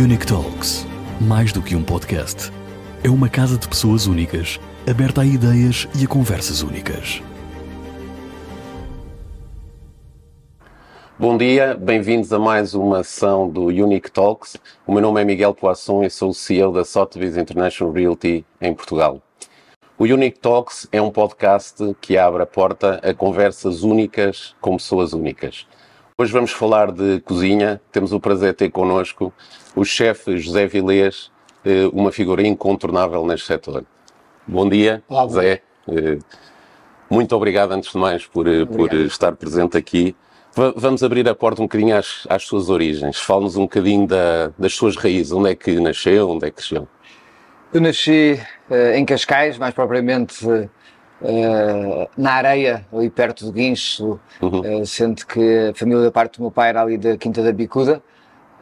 Unique Talks. Mais do que um podcast. É uma casa de pessoas únicas, aberta a ideias e a conversas únicas. Bom dia, bem-vindos a mais uma sessão do Unique Talks. O meu nome é Miguel Poisson e sou o CEO da Sotheby's International Realty em Portugal. O Unique Talks é um podcast que abre a porta a conversas únicas com pessoas únicas. Hoje vamos falar de cozinha. Temos o prazer de ter connosco o chefe José Vilês, eh, uma figura incontornável neste setor. Bom dia, Olá. Eh, Muito obrigado, antes de mais, por, eh, por estar presente aqui. Va- Vamos abrir a porta um bocadinho às, às suas origens. Fale-nos um bocadinho da- das suas raízes. Onde é que nasceu? Onde é que cresceu? Eu nasci eh, em Cascais, mais propriamente na areia, ali perto de Guincho, eh, sendo que a família da parte do meu pai era ali da Quinta da Bicuda,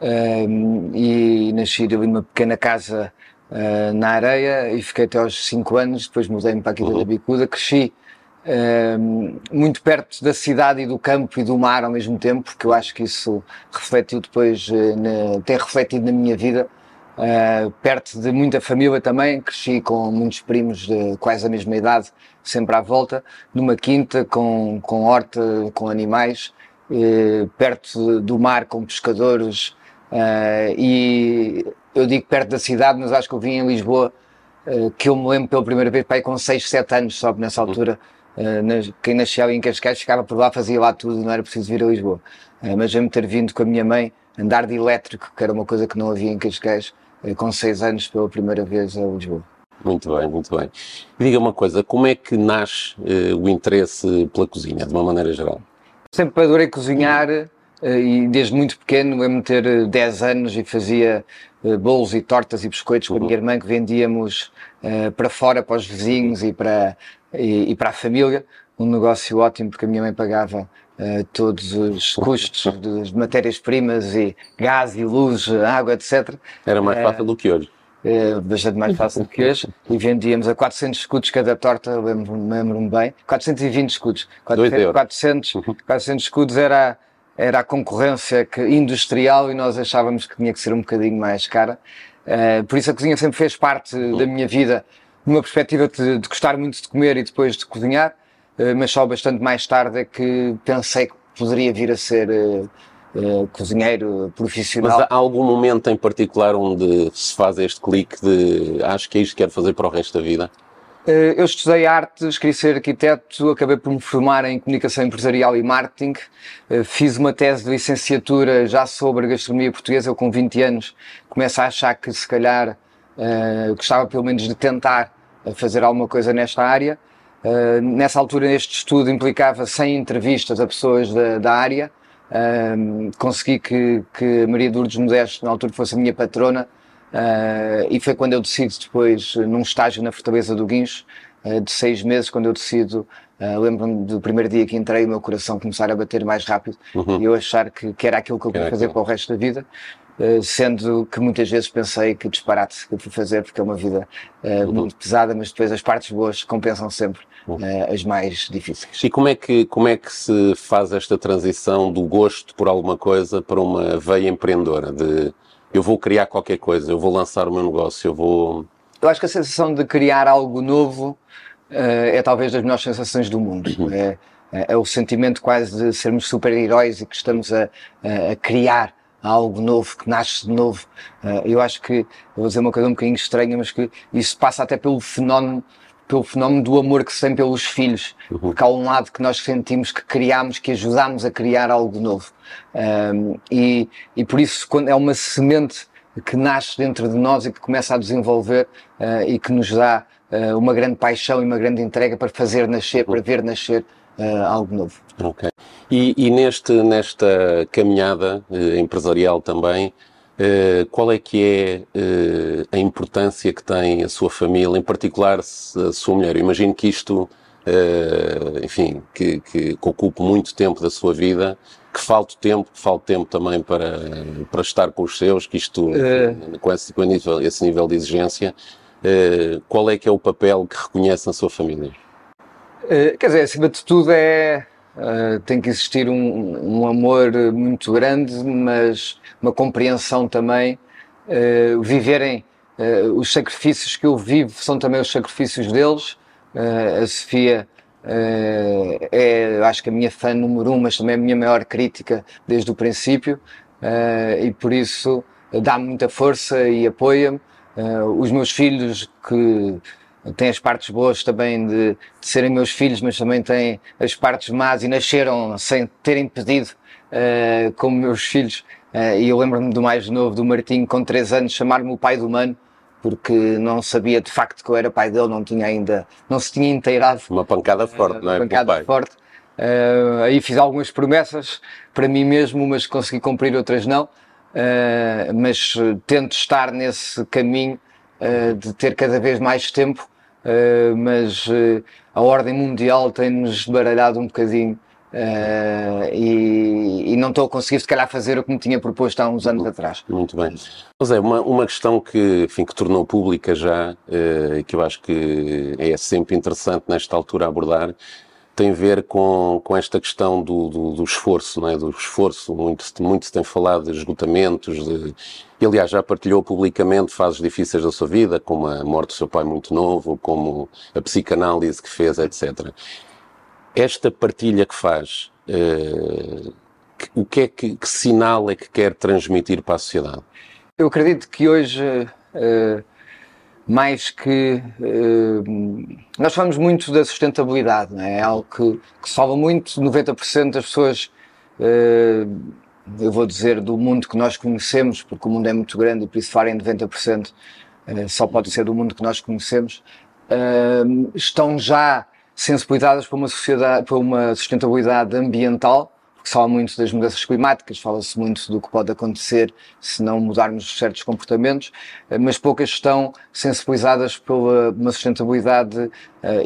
eh, e nasci ali numa pequena casa eh, na areia e fiquei até aos 5 anos, depois mudei-me para a Quinta da Bicuda, cresci eh, muito perto da cidade e do campo e do mar ao mesmo tempo, porque eu acho que isso refletiu depois, eh, na, tem refletido na minha vida, Uh, perto de muita família também, cresci com muitos primos de quase a mesma idade, sempre à volta, numa quinta com, com horta, com animais, eh, perto do mar com pescadores, uh, e eu digo perto da cidade, mas acho que eu vim em Lisboa, uh, que eu me lembro pela primeira vez, pai, com 6, 7 anos, só que nessa altura, uh, nas- quem nasceu em Cascais ficava por lá, fazia lá tudo, não era preciso vir a Lisboa. Uh, mas eu me ter vindo com a minha mãe, andar de elétrico, que era uma coisa que não havia em Cascais, eh, com 6 anos pela primeira vez a Lisboa. Muito bem, muito bem. Diga uma coisa, como é que nasce eh, o interesse pela cozinha, de uma maneira geral? Sempre adorei cozinhar eh, e desde muito pequeno, de ter eh, 10 anos e fazia eh, bolos e tortas e biscoitos com a minha irmã que vendíamos eh, para fora, para os vizinhos e para, e, e para a família. Um negócio ótimo porque a minha mãe pagava eh, todos os custos das matérias-primas e gás e luz, água, etc. Era mais fácil do que hoje. É bastante mais fácil do que hoje, e vendíamos a 400 escudos cada torta, lembro-me lembro bem, 420 escudos. Dois euros. 400, 400 escudos era, era a concorrência que, industrial e nós achávamos que tinha que ser um bocadinho mais cara. Eh, por isso a cozinha sempre fez parte da minha vida, numa perspectiva de, de gostar muito de comer e depois de cozinhar, eh, mas só bastante mais tarde é que pensei que poderia vir a ser eh, cozinheiro profissional. Mas há algum momento em particular onde se faz este clique de acho que é isto que quero fazer para o resto da vida? Eh, Eu estudei artes, queria ser arquiteto, acabei por me formar em comunicação empresarial e marketing. Eh, Fiz uma tese de licenciatura já sobre gastronomia portuguesa. Eu, com 20 anos, começo a achar que se calhar gostava pelo menos de tentar fazer alguma coisa nesta área. Nessa altura, este estudo implicava 100 entrevistas a pessoas da, da área. Eh, Consegui que, que Maria de Lourdes Modesto, na altura, fosse a minha patrona. Uh, e foi quando eu decido depois, num estágio na Fortaleza do Guincho, de seis meses, quando eu decido, uh, lembro-me do primeiro dia que entrei, o meu coração começar a bater mais rápido e eu achar que, que era aquilo que eu queria fazer aquilo. para o resto da vida. Uh, sendo que muitas vezes pensei que disparate que eu fui fazer porque é uma vida uh, muito pesada, mas depois as partes boas compensam sempre uh, as mais difíceis. E como é, que, como é que se faz esta transição do gosto por alguma coisa para uma veia empreendedora? De eu vou criar qualquer coisa, eu vou lançar o meu negócio, eu vou. Eu acho que a sensação de criar algo novo eh, é talvez das melhores sensações do mundo. É, é- é o sentimento quase de sermos super-heróis e que estamos a, a- a criar algo novo, que nasce de novo. Eh, eu acho que, vou dizer uma coisa um bocadinho estranha, mas que isso passa até pelo fenómeno pelo fenómeno do amor que se tem pelos filhos, porque há um lado que nós sentimos que criámos, que ajudámos a criar algo novo. Um, e, e por isso, quando é uma semente que nasce dentro de nós e que começa a desenvolver uh, e que nos dá uh, uma grande paixão e uma grande entrega para fazer nascer, para ver nascer uh, algo novo. Ok. E, e neste, nesta caminhada empresarial também, qual é que é a importância que tem a sua família, em particular a sua mulher? Eu imagino que isto, eh, enfim, que, que, que ocupe muito tempo da sua vida, que falte tempo, que falte tempo também para, para estar com os seus, que isto, enfim, com, esse, com nível, esse nível de exigência, eh, qual é que é o papel que reconhece na sua família? Uh, quer dizer, acima de tudo é uh, tem que existir um, um amor muito grande, mas uma compreensão também uh, viverem uh, os sacrifícios que eu vivo são também os sacrifícios deles. A Sofia é, acho que a minha fã número um, mas também a minha maior crítica desde o princípio e por isso dá-me muita força e apoia-me. os meus filhos que tem as partes boas também de, de, serem meus filhos, mas também tem as partes más e nasceram sem terem pedido uh, como meus filhos. Uh, e eu lembro-me do mais novo, do Martinho, com 3 anos, chamar-me o pai do mano, porque não sabia de facto que eu era pai dele, não tinha ainda, não se tinha inteirado. Uma pancada forte, uh, não é? Uma pancada forte. Uh, aí fiz algumas promessas para mim mesmo, mas consegui cumprir outras não. Uh, mas tento estar nesse caminho uh, de ter cada vez mais tempo mas a ordem mundial tem-nos baralhado um bocadinho uh, e, e, não estou a conseguir, se calhar, fazer o que me tinha proposto há uns anos atrás. Muito bem. Mas é uma, uma questão que, enfim, que tornou pública já, e que eu acho que é sempre interessante nesta altura abordar, tem a ver com, com esta questão do, do, do esforço, não é? do esforço. Muito, muito se tem falado de esgotamentos, de, e, aliás, já partilhou publicamente fases difíceis da sua vida, como a morte do seu pai muito novo, como a psicanálise que fez, etc. Esta partilha que faz, uh, o que é que, que, sinal é que quer transmitir para a sociedade? Eu acredito que hoje uh, mais que. Uh, nós falamos muito da sustentabilidade, não é? é algo que, que salva muito. 90% das pessoas, eu vou dizer, do mundo que nós conhecemos, porque o mundo é muito grande e por isso farem 90%, uh, só pode ser do mundo que nós conhecemos, estão já sensibilizadas para uma, sociedade, para uma sustentabilidade ambiental porque se fala muito das mudanças climáticas, fala-se muito do que pode acontecer se não mudarmos certos comportamentos, eh, mas poucas estão sensibilizadas pela uma sustentabilidade uh,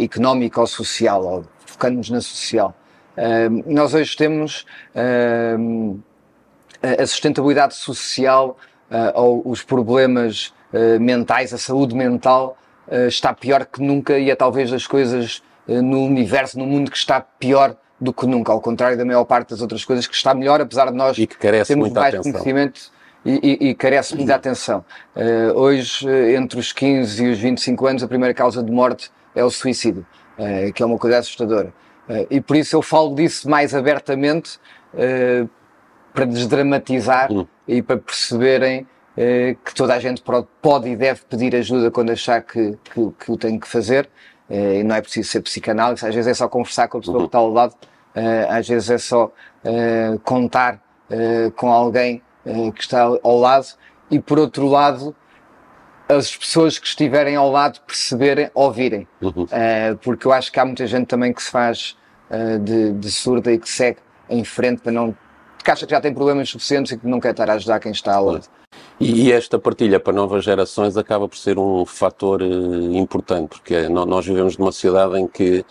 económica ou social, ou focando-nos na social. Uh, nós hoje temos uh, a sustentabilidade social ou os problemas mentais, a saúde mental está pior que nunca e é talvez das coisas no universo, no mundo que está pior do que nunca, ao contrário da maior parte das outras coisas, que está melhor, apesar de nós e que carece termos mais atenção. conhecimento e, e, e, carece muita atenção. Uh, hoje, eh, entre os 15 e os 25 anos, a primeira causa de morte é o suicídio, uh, que é uma coisa assustadora. Uh, e por isso eu falo disso mais abertamente, para desdramatizar hum. e para perceberem que toda a gente pode e deve pedir ajuda quando achar que, que, que o tem que fazer. Uh, não é preciso ser psicanálise, às vezes é só conversar com a pessoa uhum. que está ao lado, uh, às vezes é só uh, contar com alguém que está ao lado e por outro lado as pessoas que estiverem ao lado perceberem, ouvirem, uhum. porque eu acho que há muita gente também que se faz de, de, surda e que segue em frente para não, que acha que já tem problemas suficientes e que não quer estar a ajudar quem está ao lado. E esta partilha para novas gerações acaba por ser um fator eh, importante, porque nós vivemos numa sociedade em que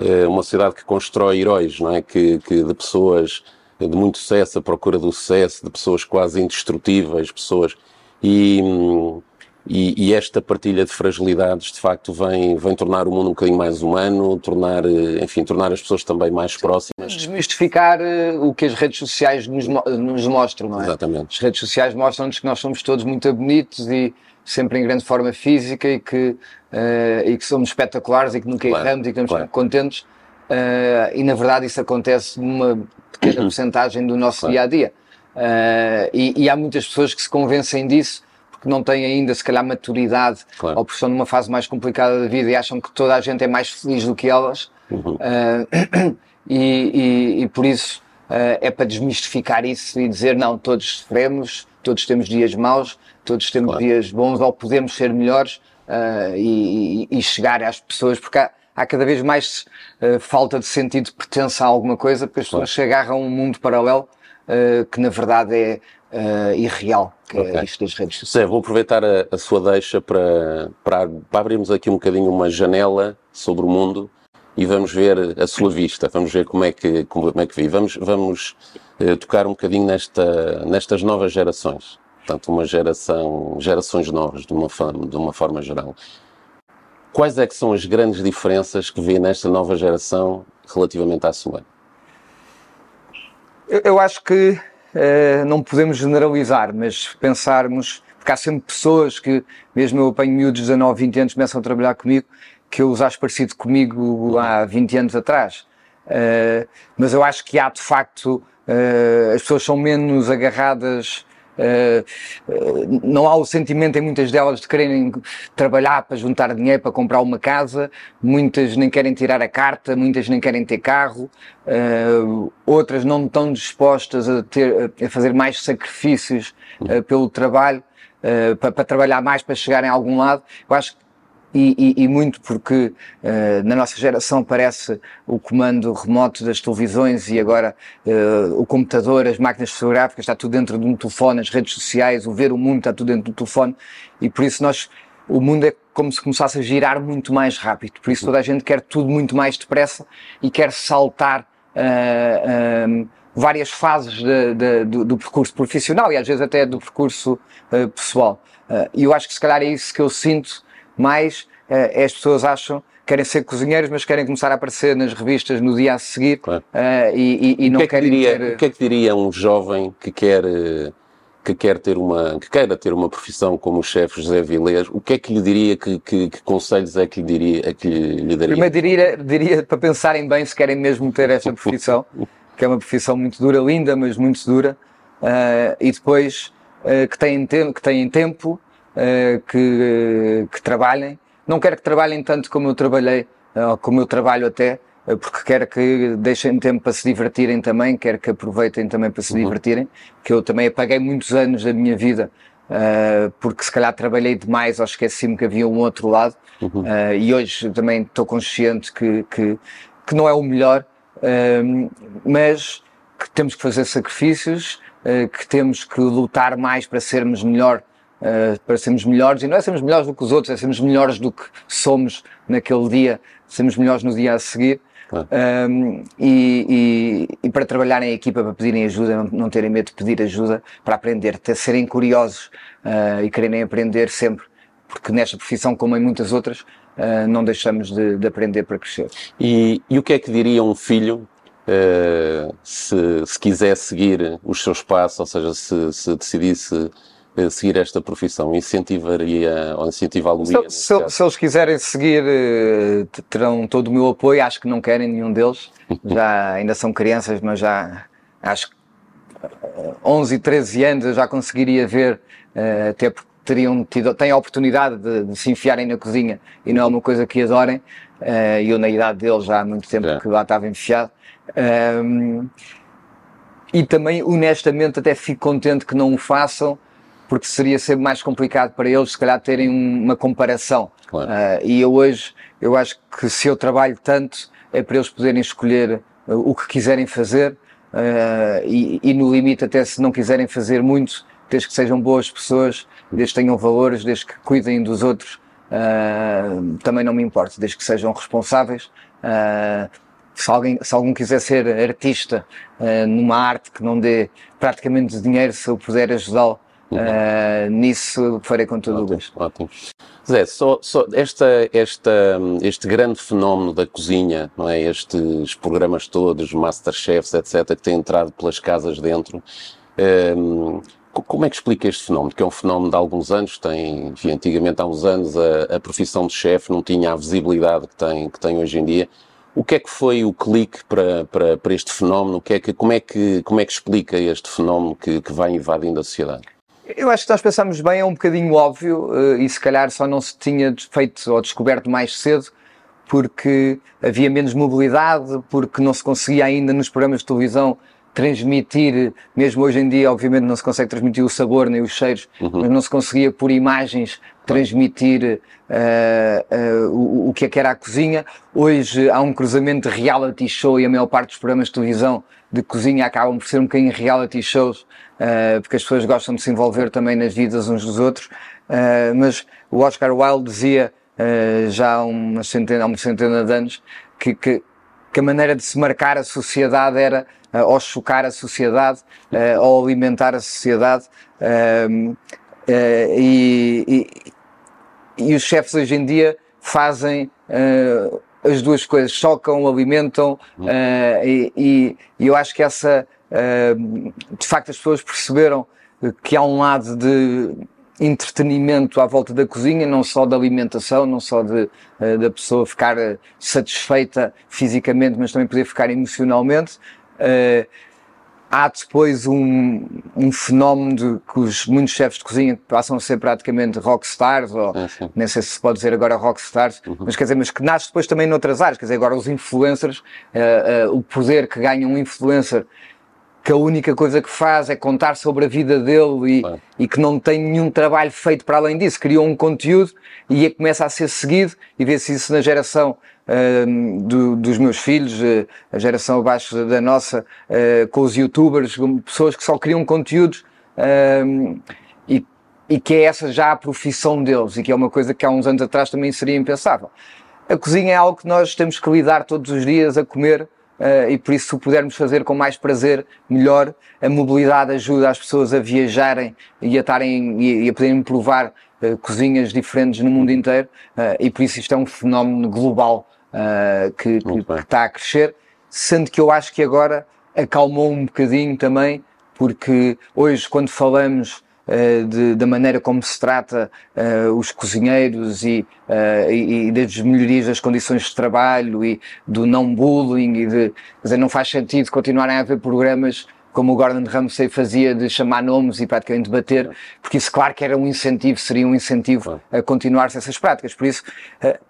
eh, uma sociedade que constrói heróis, não é? Que, que de pessoas de muito sucesso, a procura do sucesso, de pessoas quase indestrutíveis, pessoas e hum, e, e, esta partilha de fragilidades, de facto, vem, vem tornar o mundo um bocadinho mais humano, tornar, eh, enfim, tornar as pessoas também mais próximas. Desmistificar uh, o que as redes sociais nos, nos mostram, não é? Exatamente. As redes sociais mostram-nos que nós somos todos muito bonitos e sempre em grande forma física e que, uh, e que somos espetaculares e que nunca claro, erramos e que estamos claro. contentes. Uh, e na verdade isso acontece numa pequena porcentagem do nosso claro. dia a dia. E, e há muitas pessoas que se convencem disso porque não têm ainda, se calhar, maturidade claro. ou porque estão numa fase mais complicada da vida e acham que toda a gente é mais feliz do que elas. Uhum. Uh, e, e, e, por isso uh, é para desmistificar isso e dizer: não, todos sofremos, todos temos dias maus, todos temos claro. dias bons ou podemos ser melhores uh, e, e, chegar às pessoas, porque há, há cada vez mais falta de sentido de pertença a alguma coisa, porque as claro. pessoas se agarram a um mundo paralelo que na verdade é uh, irreal, que é okay. é isto das redes sociais. Zé, vou aproveitar a, a sua deixa para, para, para, abrirmos aqui um bocadinho uma janela sobre o mundo e vamos ver a sua vista, vamos ver como é que, como, é que vive. Vamos, vamos uh, tocar um bocadinho nesta, nestas novas gerações, portanto, uma geração, gerações novas, de uma, forma, de uma forma geral. Quais é que são as grandes diferenças que vê nesta nova geração relativamente à sua? Eu, eu acho que eh, não podemos generalizar, mas pensarmos, porque há sempre pessoas que, mesmo eu apanho miúdos de 19, 20 anos, começam a trabalhar comigo, que eu os acho parecido comigo há 20 anos atrás. Uh, mas eu acho que há de facto, uh, as pessoas são menos agarradas Uh, uh, não há o sentimento em muitas delas de quererem trabalhar para juntar dinheiro para comprar uma casa, muitas nem querem tirar a carta, muitas nem querem ter carro, uh, outras não estão dispostas a, ter, a fazer mais sacrifícios pelo trabalho, para, para, trabalhar mais para chegarem a algum lado. Eu acho que e, e, e, muito porque uh, na nossa geração parece o comando remoto das televisões e agora uh, o computador, as máquinas fotográficas, está tudo dentro de um telefone, as redes sociais, o ver o mundo está tudo dentro do telefone e por isso nós, o mundo é como se começasse a girar muito mais rápido, por isso toda a gente quer tudo muito mais depressa e quer saltar uh, várias fases de, de, do, do, percurso profissional e às vezes até do percurso pessoal. E eu acho que se calhar é isso que eu sinto mais uh, as pessoas acham querem ser cozinheiros, mas querem começar a aparecer nas revistas no dia a seguir claro. uh, e, e, e não que é querem diria, ter... O que é que diria um jovem que quer que quer ter uma que queira ter uma profissão como o chefe José Vilés, o que é que lhe diria que, que, que, conselhos é que lhe diria é que lhe daria? Primeiro diria, diria para pensarem bem se querem mesmo ter esta profissão, que é uma profissão muito dura, linda, mas muito dura, uh, e depois uh, que têm que têm tempo uh, que, que trabalhem. Não quero que trabalhem tanto como eu trabalhei, uh, como eu trabalho até, porque quero que deixem tempo para se divertirem também, quero que aproveitem também para se uhum. divertirem, que eu também apaguei muitos anos da minha vida Uh, porque se calhar trabalhei demais ou esqueci-me que havia um outro lado uhum. uh, e hoje também estou consciente que, que, que, não é o melhor, uh, mas que temos que fazer sacrifícios, que temos que lutar mais para sermos melhor uh, para sermos melhores, e não é sermos melhores do que os outros, é sermos melhores do que somos naquele dia, sermos melhores no dia a seguir. Um, e, e, e, para trabalhar em equipa, para pedirem ajuda, não, não, terem medo de pedir ajuda, para aprender, ter, serem curiosos uh, e quererem aprender sempre, porque nesta profissão, como em muitas outras, uh, não deixamos de, de, aprender para crescer. E, e, o que é que diria um filho uh, se, se quiser seguir os seus passos, ou seja, se, se decidisse seguir esta profissão? Incentivaria ou incentivá-lo? Se, se, se, eles quiserem seguir, eh, terão todo o meu apoio. Acho que não querem nenhum deles. Já ainda são crianças, mas já acho que 11 e 13 anos eu já conseguiria ver, eh, até porque teriam tido, têm a oportunidade de, de, se enfiarem na cozinha e não é uma coisa que adorem. Eh, e eu, na idade deles, já há muito tempo é. que lá estava enfiado. Um, e também, honestamente, até fico contente que não o façam, porque seria sempre mais complicado para eles, se calhar, terem uma comparação. Claro. Uh, e eu hoje, eu acho que se eu trabalho tanto, é para eles poderem escolher uh, o que quiserem fazer uh, e, e, no limite, até se não quiserem fazer muito, desde que sejam boas pessoas, desde que tenham valores, desde que cuidem dos outros, também não me importa, desde que sejam responsáveis. se, alguém, se algum quiser ser artista numa arte que não dê praticamente dinheiro, se eu puder ajudá-lo, Uh, nisso farei com todo ótimo, o gosto. Ótimo. Zé, só, só esta, esta, este grande fenómeno da cozinha, não é? Estes programas todos, Masterchefs, etc., que têm entrado pelas casas dentro, um, ehm, como é que explica este fenómeno? Que é um fenómeno de alguns anos, tem, enfim, antigamente há uns anos a, a profissão de chefe não tinha a visibilidade que tem, que tem hoje em dia. O que é que foi o clique para, para, para este fenómeno? O que é que, como, é que, como é que explica este fenómeno que, que vai invadindo a sociedade? Eu acho que nós pensamos bem, é um bocadinho óbvio eh, e se calhar só não se tinha feito ou descoberto mais cedo porque havia menos mobilidade, porque não se conseguia ainda nos programas de televisão transmitir, mesmo hoje em dia, obviamente não se consegue transmitir o sabor nem os cheiros, uhum. mas não se conseguia por imagens transmitir uh, uh, o, o que é que era a cozinha. Hoje há um cruzamento de reality show e a maior parte dos programas de televisão de cozinha acabam por ser um bocadinho reality shows, uh, porque as pessoas gostam de se envolver também nas vidas uns dos outros. mas o Oscar Wilde dizia já há uma centena, há uma centena de anos que, que, que a maneira de se marcar a sociedade era uh, ou chocar a sociedade uh, ou alimentar a sociedade. Uh, e, e, e, os chefes hoje em dia fazem as duas coisas, chocam, alimentam, e, e, eu acho que essa, de facto, as pessoas perceberam que há um lado de entretenimento à volta da cozinha, não só da alimentação, não só de, uh, da pessoa ficar uh, satisfeita fisicamente, mas também poder ficar emocionalmente. Há depois um, um fenómeno de que os, muitos chefes de cozinha passam a ser praticamente rockstars, ou nem sei se se pode dizer agora rockstars, uhum. mas quer dizer, mas que nasce depois também noutras áreas, quer dizer, agora os influencers, uh, uh, o poder que ganha um influencer que a única coisa que faz é contar sobre a vida dele e, e que não tem nenhum trabalho feito para além disso. Criou um conteúdo e é, começa a ser seguido e vê-se isso na geração uh, do, dos meus filhos, uh, a geração abaixo da nossa, uh, com os youtubers, pessoas que só criam conteúdos e, e que é essa já a profissão deles e que é uma coisa que há uns anos atrás também seria impensável. A cozinha é algo que nós temos que lidar todos os dias a comer Uh, e por isso, se o pudermos fazer com mais prazer, melhor. A mobilidade ajuda as pessoas a viajarem e a, estarem, e, e a poderem provar uh, cozinhas diferentes no mundo inteiro, uh, e por isso isto é um fenómeno global que, que, que, está a crescer, sendo que eu acho que agora acalmou um bocadinho também, porque hoje, quando falamos uh, de, da maneira como se trata uh, os cozinheiros e, uh, e, e, das melhorias das condições de trabalho e do não bullying e de, quer dizer, não faz sentido continuarem a haver programas como o Gordon Ramsay fazia de chamar nomes e praticamente bater, porque isso claro que era um incentivo, seria um incentivo a continuar-se essas práticas. Por isso,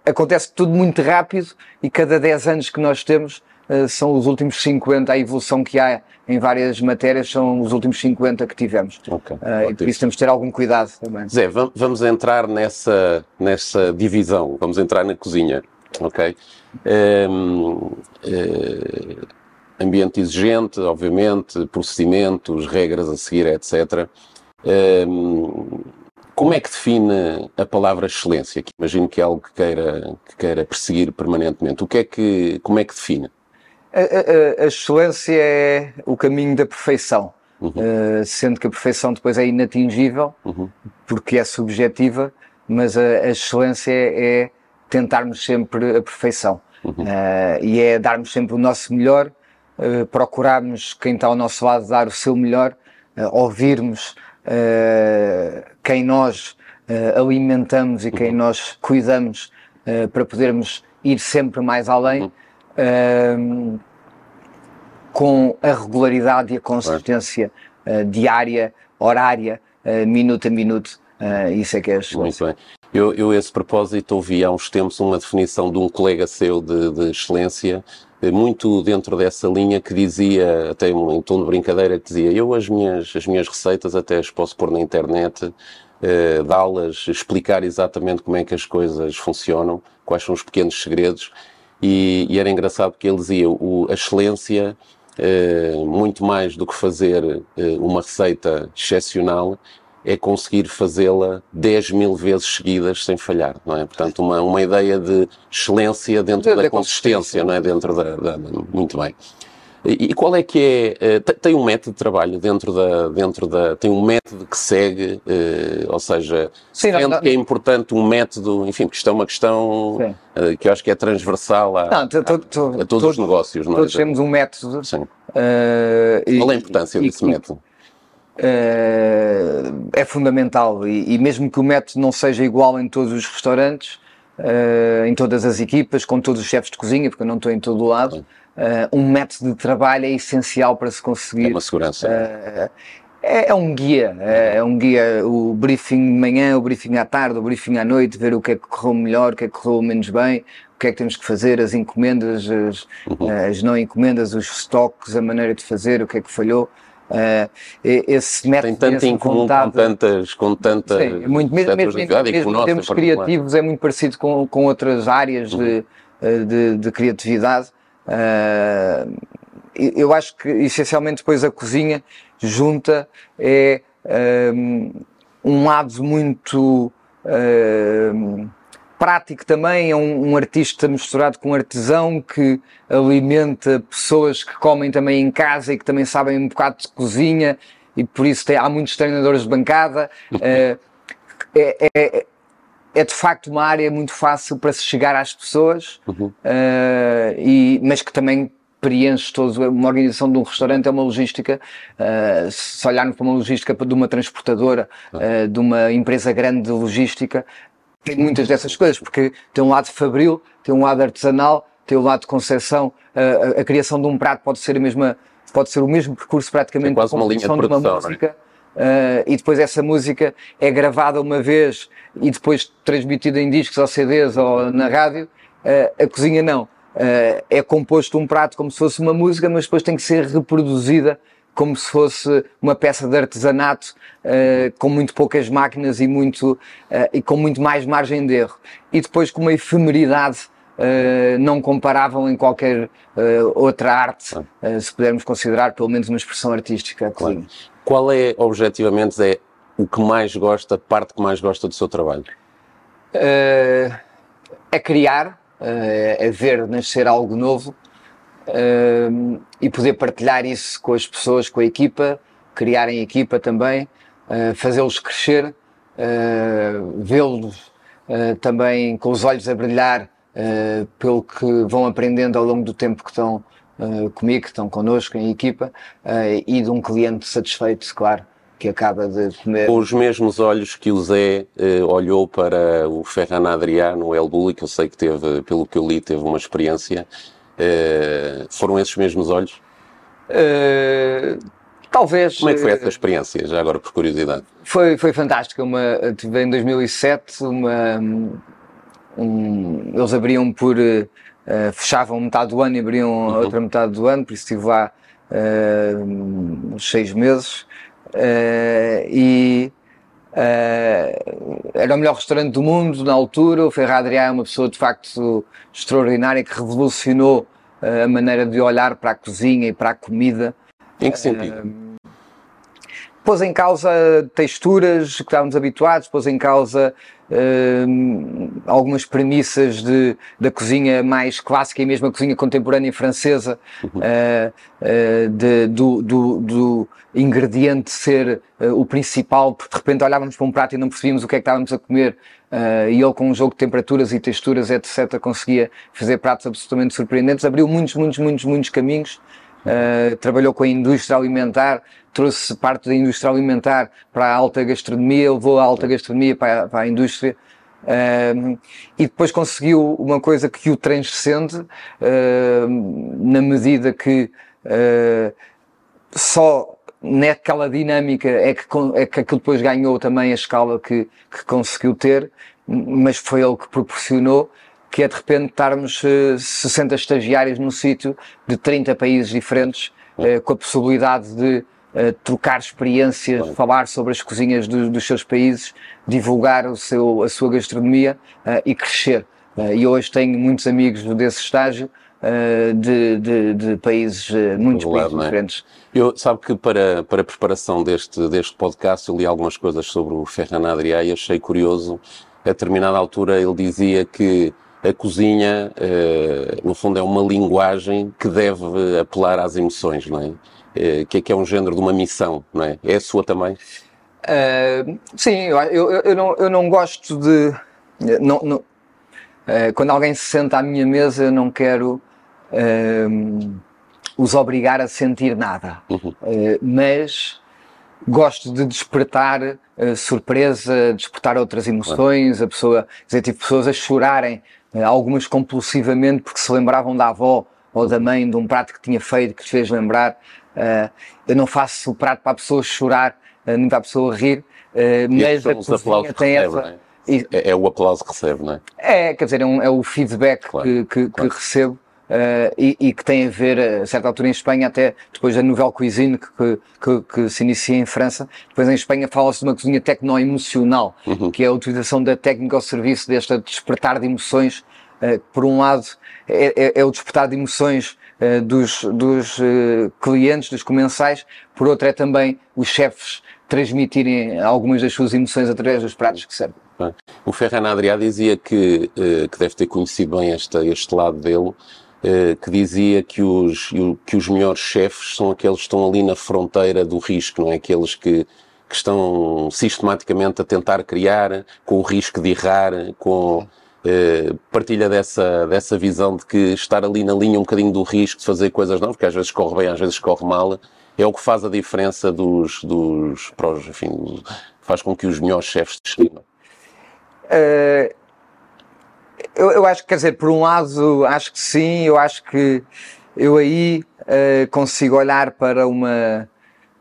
acontece tudo muito rápido e cada 10 anos que nós temos são os últimos 50, a evolução que há em várias matérias são os últimos 50 que tivemos. Okay, uh, e por isso temos de ter algum cuidado também. Zé, vamos entrar nessa, nessa divisão, vamos entrar na cozinha, ok? Um, uh, ambiente exigente, obviamente, procedimentos, regras a seguir, etc. Um, como é que define a palavra excelência? Que imagino que é algo que queira, que queira perseguir permanentemente. O que é que, como é que define? A, a, a, excelência é o caminho da perfeição, uhum. uh, sendo que a perfeição depois é inatingível, uhum. porque é subjetiva, mas a, a, excelência é tentarmos sempre a perfeição. Uhum. Uh, e é darmos sempre o nosso melhor, uh, procurarmos quem está ao nosso lado dar o seu melhor, ouvirmos quem nós alimentamos e quem uhum. nós cuidamos para podermos ir sempre mais além. Uhum com a regularidade e a consistência uh, diária, horária, uh, minuto a minuto. Uh, isso é que é a excelência. Muito bem. Eu, eu, a esse propósito, ouvi há uns tempos uma definição de um colega seu de, de excelência, muito dentro dessa linha, que dizia, até em tom de brincadeira, que dizia: Eu, as minhas, as minhas receitas, até as posso pôr na internet, eh, dá-las, explicar exatamente como é que as coisas funcionam, quais são os pequenos segredos. E, e era engraçado porque ele dizia o, a excelência, eh, muito mais do que fazer eh, uma receita excepcional, é conseguir fazê-la 10 mil vezes seguidas sem falhar, não é? Portanto, uma, uma ideia de excelência dentro da, da consistência, não é? Dentro da, da, Muito bem. E, qual é que é, eh, tem um método de trabalho dentro da, dentro da, tem um método que segue, eh, ou seja, Sim, não, não, que é importante um método, enfim, porque isto é uma questão Sim. Eh, que eu acho que é transversal a, não, to, to, to, a, a todos os negócios. Não é? Todos temos um método. Sim. Uh, qual é a importância e, desse e, método? Uh, é fundamental e, e, mesmo que o método não seja igual em todos os restaurantes, uh, em todas as equipas, com todos os chefes de cozinha, porque eu não estou em todo o lado, uh, um método de trabalho é essencial para se conseguir. É uma segurança. Uh, é, é, um guia, é, é, um guia, o briefing de manhã, o briefing à tarde, o briefing à noite, ver o que é que correu melhor, o que é que correu menos bem, o que é que temos que fazer, as encomendas, as, uhum. as não encomendas, os estoques, a maneira de fazer, o que é que falhou. Uh, esse método tem tanto em comum vontade, com tantas, com tantas sim, muito, mesmo, mesmo, mesmo em termos criativos é muito parecido com, com outras áreas uhum. de, de, de, criatividade. Uh, eu acho que essencialmente depois a cozinha junta é um, um lado muito um, prático também, é um, um, artista misturado com um artesão que alimenta pessoas que comem também em casa e que também sabem um bocado de cozinha e por isso tem, há muitos treinadores de bancada. Uh, é, é, é de facto uma área muito fácil para se chegar às pessoas, uhum. uh, e, mas que também preenche todo, uma organização de um restaurante é uma logística, uh, se olharmos para uma logística de uma transportadora, uh, de uma empresa grande de logística, tem muitas dessas coisas, porque tem um lado fabril, tem um lado artesanal, tem um lado de concepção, uh, a, a, criação de um prato pode ser a mesma, pode ser o mesmo percurso praticamente é quase uma linha de, produção, de uma música. Uh, e depois essa música é gravada uma vez e depois transmitida em discos ou CDs ou na rádio, uh, a cozinha não. Uh, é composto um prato como se fosse uma música, mas depois tem que ser reproduzida como se fosse uma peça de artesanato uh, com muito poucas máquinas e, muito, uh, e com muito mais margem de erro. E depois com uma efemeridade não comparável em qualquer outra arte, se pudermos considerar, pelo menos uma expressão artística. Claro. Qual é, objetivamente, é o que mais gosta, a parte que mais gosta do seu trabalho? é criar, uh, a ver nascer algo novo uh, e poder partilhar isso com as pessoas, com a equipa, criarem equipa também, uh, fazê-los crescer, vê-los também com os olhos a brilhar pelo que vão aprendendo ao longo do tempo que estão comigo, que estão connosco em equipa e de um cliente satisfeito, claro que acaba de comer. Com os mesmos olhos que o Zé eh, olhou para o Ferran Adrià no El Bulli, que eu sei que teve, pelo que eu li, teve uma experiência. Eh, foram esses mesmos olhos? Uh, talvez. Como é que foi essa experiência, já agora por curiosidade? Foi, foi fantástica. Uma, tive em 2007 uma. Um, eles abriam por. Uh, fechavam metade do ano e abriam uhum. outra metade do ano, por isso estive lá uh, uns seis meses. Uh, e uh, era o melhor restaurante do mundo na altura. O Ferradriá é uma pessoa de facto extraordinária que revolucionou uh, a maneira de olhar para a cozinha e para a comida. Em que sentido? Pôs em causa texturas que estávamos habituados, pôs em causa uh, algumas premissas de, da cozinha mais clássica e mesmo a cozinha contemporânea francesa, uhum. uh, uh, de, do, do, do, ingrediente ser o principal, porque de repente olhávamos para um prato e não percebíamos o que é que estávamos a comer. e ele, com um jogo de temperaturas e texturas, etc., conseguia fazer pratos absolutamente surpreendentes. Abriu muitos, muitos, muitos, muitos caminhos. Uh, trabalhou com a indústria alimentar, trouxe parte da indústria alimentar para a alta gastronomia, levou a alta gastronomia para a, para a indústria. Uh, e depois conseguiu uma coisa que o transcende, uh, na medida que uh, só naquela dinâmica é que, é que aquilo depois ganhou também a escala que, que conseguiu ter, mas foi ele que proporcionou que é de repente estarmos 60 estagiários num sítio de 30 países diferentes, com a possibilidade de trocar experiências, Bem. falar sobre as cozinhas do, dos seus países, divulgar o seu, a sua gastronomia uh, e crescer. Uh, e hoje tenho muitos amigos desse estágio de, de, de, países, muitos países é? diferentes. Eu, sabe que para, para a preparação deste, deste podcast eu li algumas coisas sobre o Ferran Adrià e achei curioso. A determinada altura ele dizia que a cozinha, no fundo, é uma linguagem que deve apelar às emoções, não é? Eh, que é que é um género de uma missão, não é? É a sua também? Uh, sim, eu, eu, eu, não, eu não gosto de. Não, não, uh, quando alguém se senta à minha mesa, eu não quero uh, os obrigar a sentir nada. Uhum. mas gosto de despertar surpresa, despertar outras emoções. A pessoa, quer dizer, tive pessoas a chorarem, algumas compulsivamente porque se lembravam da avó ou da mãe de um prato que tinha feito que lhes fez lembrar. Uh, eu não faço o prato para a pessoa chorar, uh, nem para a pessoa rir, uh, mas a cozinha tem essa... É? é? o aplauso que recebe, não é? É, quer dizer, é, um, é o feedback claro, que, que, claro. que, recebo uh, e, e, que tem a ver, a certa altura em Espanha, até depois da Nouvelle Cuisine, que, que, que se inicia em França, depois em Espanha fala-se de uma cozinha tecno-emocional, uhum. que é a utilização da técnica ao serviço deste despertar de emoções. Uh, por um lado, é, é, é o despertar de emoções uh, dos, dos uh, clientes, dos comensais, por outro é também os chefes transmitirem algumas das suas emoções através dos pratos que servem. O Ferran Adrià dizia que, uh, que deve ter conhecido bem esta, este lado dele, que dizia que os, que os melhores chefes são aqueles que estão ali na fronteira do risco, não é? Aqueles que, que estão sistematicamente a tentar criar, com o risco de errar, com eh, partilha dessa, dessa visão de que estar ali na linha um bocadinho do risco de fazer coisas novas, que às vezes corre bem, às vezes corre mal, é o que faz a diferença dos, dos prós, enfim, faz com que os melhores chefes destinam. Uh, eu, eu, acho que, quer dizer, por um lado, acho que sim, eu acho que eu aí uh, consigo olhar para uma,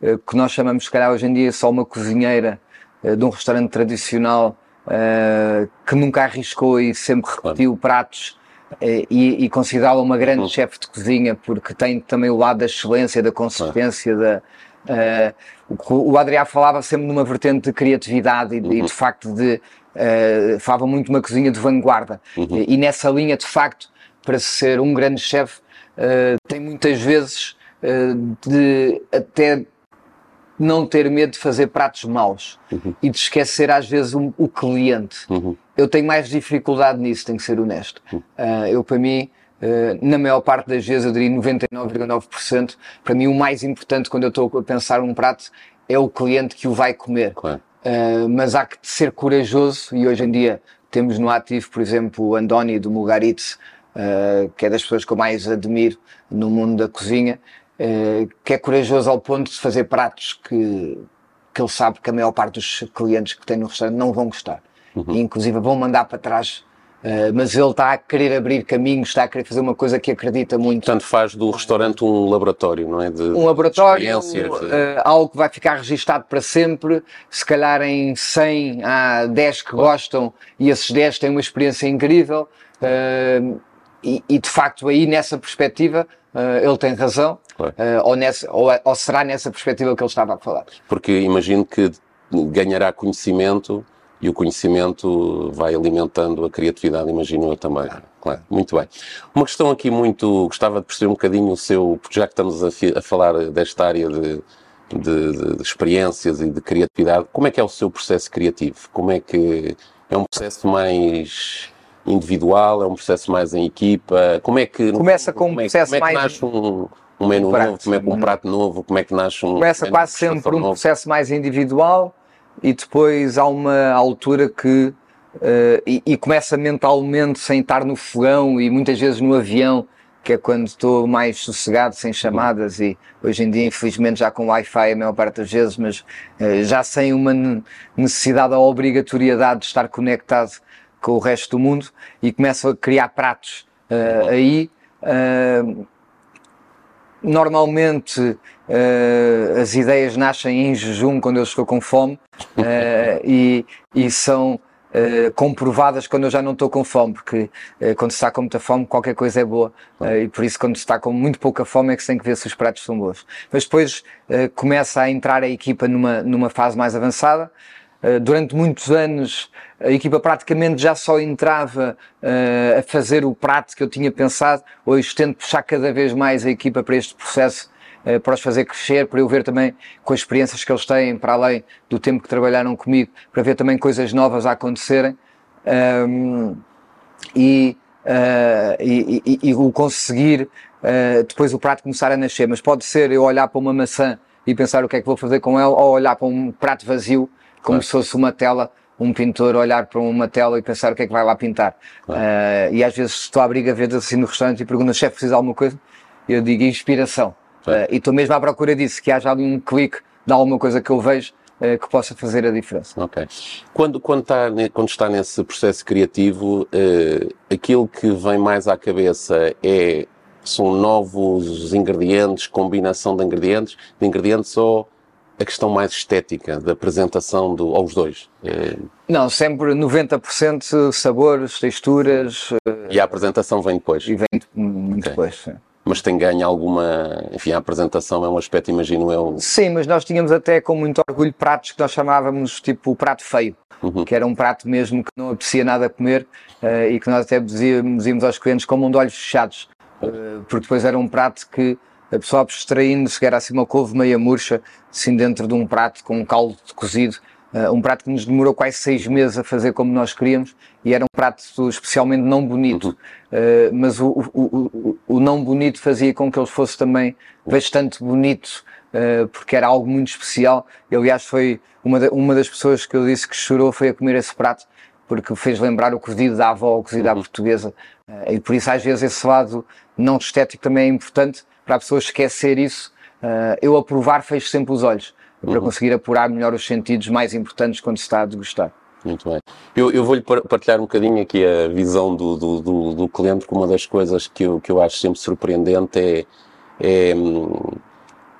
uh, que nós chamamos, se calhar, hoje em dia, só uma cozinheira de um restaurante tradicional que nunca arriscou e sempre repetiu claro. pratos e, e considerá-la uma grande uhum. chefe de cozinha porque tem também o lado da excelência, da consistência, da, uh, o Adriano falava sempre numa vertente de criatividade e, uhum. e de uhum. facto de uh, falava muito uma cozinha de vanguarda uhum. e, e, nessa linha de facto para ser um grande chefe uh, tem muitas vezes de até não ter medo de fazer pratos maus uhum. e de esquecer às vezes um, o cliente. Uhum. Eu tenho mais dificuldade nisso, tenho que ser honesto. Uhum. Uh, eu, para mim, uh, na maior parte das vezes, eu diria 99,9%, para mim o mais importante quando eu estou a pensar um prato é o cliente que o vai comer. Claro. Uh, mas há que ser corajoso e hoje em dia temos no ativo, por exemplo, o Andoni do Mugaritz, que é das pessoas que eu mais admiro no mundo da cozinha, eh, que é corajoso ao ponto de fazer pratos que, que ele sabe que a maior parte dos clientes que tem no restaurante não vão gostar. Uhum. E, inclusive vão mandar para trás Uh, mas ele está a querer abrir caminhos, está a querer fazer uma coisa que acredita muito. Portanto, faz do restaurante um laboratório, não é? De, um laboratório, de uh, algo que vai ficar registado para sempre. Se calhar em 100 há 10 que gostam e esses 10 têm uma experiência incrível. Uh, e, e, de facto, aí nessa perspectiva, ele tem razão. Claro. Uh, ou, nessa, ou, ou, será nessa perspectiva que ele estava a falar? Porque imagino que ganhará conhecimento e o conhecimento vai alimentando a criatividade, imagino eu também. Claro. Muito bem. Uma questão aqui muito, gostava de perceber um bocadinho o seu, porque já que estamos a, a falar desta área de, de, de, experiências e de criatividade, como é que é o seu processo criativo? Como é que é um processo mais individual, é um processo mais em equipa? Como é que começa com um processo é, como é que nasce um, um menu um prato, novo, como é que um prato novo, como é que nasce um. Começa quase sempre por um novo. processo mais individual e depois há uma altura que. Uh, e, e, começa mentalmente sem estar no fogão e muitas vezes no avião, que é quando estou mais sossegado, sem chamadas e hoje em dia infelizmente já com Wi-Fi a maior parte das vezes, mas uh, já sem uma necessidade ou obrigatoriedade de estar conectado com o resto do mundo e começo a criar pratos uh, aí Normalmente uh, as ideias nascem em jejum quando eu estou com fome uh, e, e, são uh, comprovadas quando eu já não estou com fome, porque quando se está com muita fome qualquer coisa é boa e por isso quando se está com muito pouca fome é que se tem que ver se os pratos são bons. Mas depois começa a entrar a equipa numa, numa fase mais avançada. Durante muitos anos a equipa praticamente já só entrava uh, a fazer o prato que eu tinha pensado. Hoje tento puxar cada vez mais a equipa para este processo, uh, para os fazer crescer, para eu ver também com as experiências que eles têm, para além do tempo que trabalharam comigo, para ver também coisas novas a acontecerem. E, e, e, e, o conseguir depois o prato começar a nascer. Mas pode ser eu olhar para uma maçã e pensar o que é que vou fazer com ela, ou olhar para um prato vazio, como claro. se fosse uma tela um pintor olhar para uma tela e pensar o que é que vai lá pintar. Claro. Uh, e às vezes estou a abrir ver assim no restaurante e pergunto, chefe, precisa de alguma coisa? Eu digo inspiração. Uh, e estou mesmo à procura disso, que haja ali um clique de alguma coisa que eu vejo uh, que possa fazer a diferença. Ok. Quando, quando, está, quando está nesse processo criativo, aquilo que vem mais à cabeça é são novos ingredientes, combinação de ingredientes, de ingredientes ou a questão mais estética da apresentação do, aos dois? É... Não, sempre 90% sabores, texturas. Eh, e a apresentação vem depois? E vem okay. depois. Mas tem ganho alguma. Enfim, a apresentação é um aspecto, imagino eu. Sim, mas nós tínhamos até com muito orgulho pratos que nós chamávamos tipo o prato feio, uhum. que era um prato mesmo que não apetecia nada a comer uh, e que nós até dizíamos, aos clientes como um de olhos fechados, porque depois era um prato que a pessoa abstraindo-se, que era assim uma couve meia murcha, assim dentro de um prato com um caldo de cozido, uh, um prato que nos demorou quase seis meses a fazer como nós queríamos, e era um prato especialmente não bonito, uh, mas o, o, o, o, não bonito fazia com que ele fosse também bastante bonito, uh, porque era algo muito especial, e aliás foi uma, uma das pessoas que eu disse que chorou foi a comer esse prato, porque fez lembrar o cozido da avó, o cozido uhum. à portuguesa. E por isso, às vezes, esse lado não estético também é importante para a pessoa esquecer isso. Uh, eu aprovar fecho sempre os olhos, uhum. para conseguir apurar melhor os sentidos mais importantes quando se está a degustar. Muito bem. Eu, eu vou-lhe partilhar um bocadinho aqui a visão do, do, do, do cliente, como uma das coisas que eu, que eu acho sempre surpreendente é, é hum,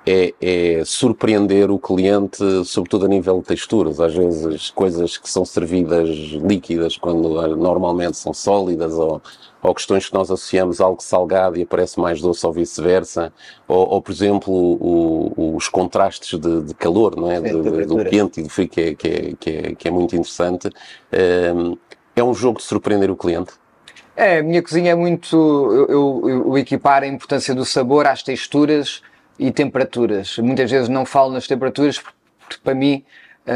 é, é, surpreender o cliente, sobretudo a nível de texturas. Às vezes, coisas que são servidas líquidas, quando ah, normalmente são sólidas, ou, ou questões que nós associamos a algo salgado e aparece mais doce, ou vice-versa. Ou, ou, por exemplo, o, os contrastes de, de, calor, não é? De, de, do quente e do frio, que é, que é, que é, que é muito interessante. É um jogo de surpreender o cliente. É, a minha cozinha é muito. Eu, eu, eu equipar a importância do sabor às texturas e temperaturas. Muitas vezes não falo nas temperaturas porque para mim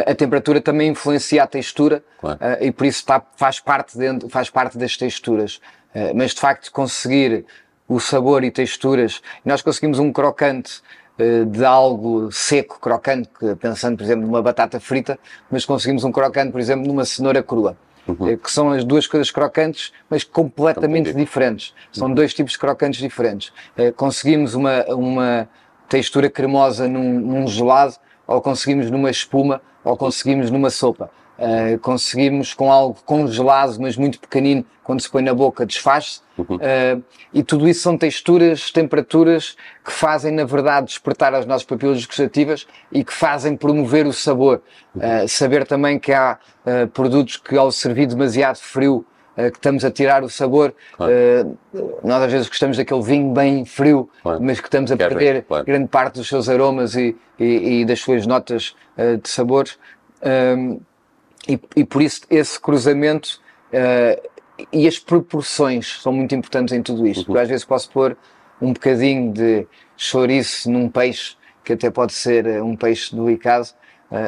a temperatura também influencia a textura claro. uh, e por isso está, faz, parte dentro, faz parte das texturas. Uh, mas de facto conseguir o sabor e texturas, nós conseguimos um crocante uh, de algo seco, crocante, pensando por exemplo numa batata frita, mas conseguimos um crocante por exemplo numa cenoura crua. Uhum. que são as duas coisas crocantes, mas completamente diferentes. São uhum. dois tipos de crocantes diferentes. conseguimos uma, uma, textura cremosa num, num gelado, ou conseguimos numa espuma, ou conseguimos numa sopa. Uh, conseguimos com algo congelado, mas muito pequenino, quando se põe na boca, desfaz-se. Uhum. Uh, e tudo isso são texturas, temperaturas que fazem, na verdade, despertar as nossas papilas gustativas e que fazem promover o sabor. Uh, saber também que há produtos que, ao servir demasiado frio, que estamos a tirar o sabor. Claro. Uh, nós às vezes gostamos daquele vinho bem frio, claro. mas que estamos a Quer perder claro. grande parte dos seus aromas e, e, e das suas notas uh, de sabores. Um, e, e, por isso esse cruzamento e as proporções são muito importantes em tudo isto. Uhum. Porque às vezes posso pôr um bocadinho de chouriço num peixe, que até pode ser um peixe delicado,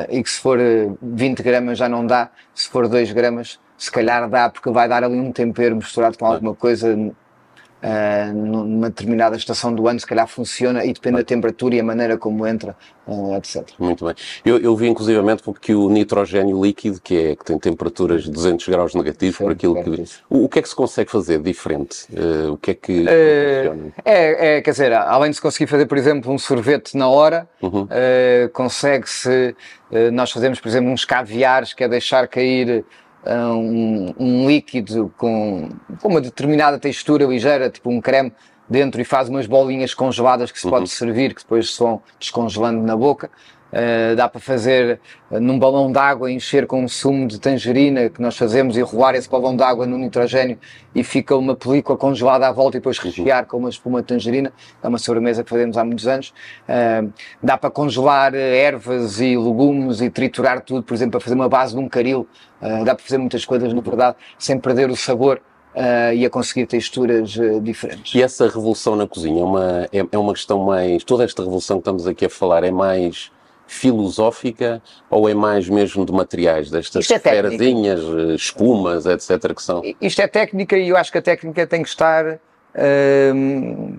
e que se for 20 gramas já não dá, se for 2 gramas se calhar dá porque vai dar ali um tempero misturado com alguma coisa uh, numa determinada estação do ano, se calhar funciona e depende da temperatura e a maneira como entra, uh, etc. Muito bem. Eu, eu vi inclusivamente porque o nitrogênio líquido, que, é, que tem temperaturas de 200 graus negativos, Sim, por aquilo que... O, o, que é que se consegue fazer diferente? Uh, o que é que funciona? É, é, quer dizer, além de se conseguir fazer, por exemplo, um sorvete na hora, uhum. consegue-se... nós fazemos, por exemplo, uns caviares, que é deixar cair um, um líquido com, com, uma determinada textura ligeira, tipo um creme, dentro e faz umas bolinhas congeladas que se uhum. pode servir, que depois se vão descongelando na boca. Uh, dá para fazer uh, num balão de água, encher com um sumo de tangerina que nós fazemos e rolar esse balão de água no nitrogênio e fica uma película congelada à volta e depois rechear com uma espuma de tangerina. É uma sobremesa que fazemos há muitos anos. Uh, dá para congelar ervas e legumes e triturar tudo, por exemplo, para fazer uma base de um caril. dá para fazer muitas coisas, na verdade, sem perder o sabor. Uh, e a conseguir texturas uh, diferentes. E essa revolução na cozinha é uma, é, é, uma questão mais. Toda esta revolução que estamos aqui a falar é mais filosófica ou é mais mesmo de materiais, destas é esferazinhas, eh, espumas, etc. que são? Isto é técnica e eu acho que a técnica tem que estar. Hum,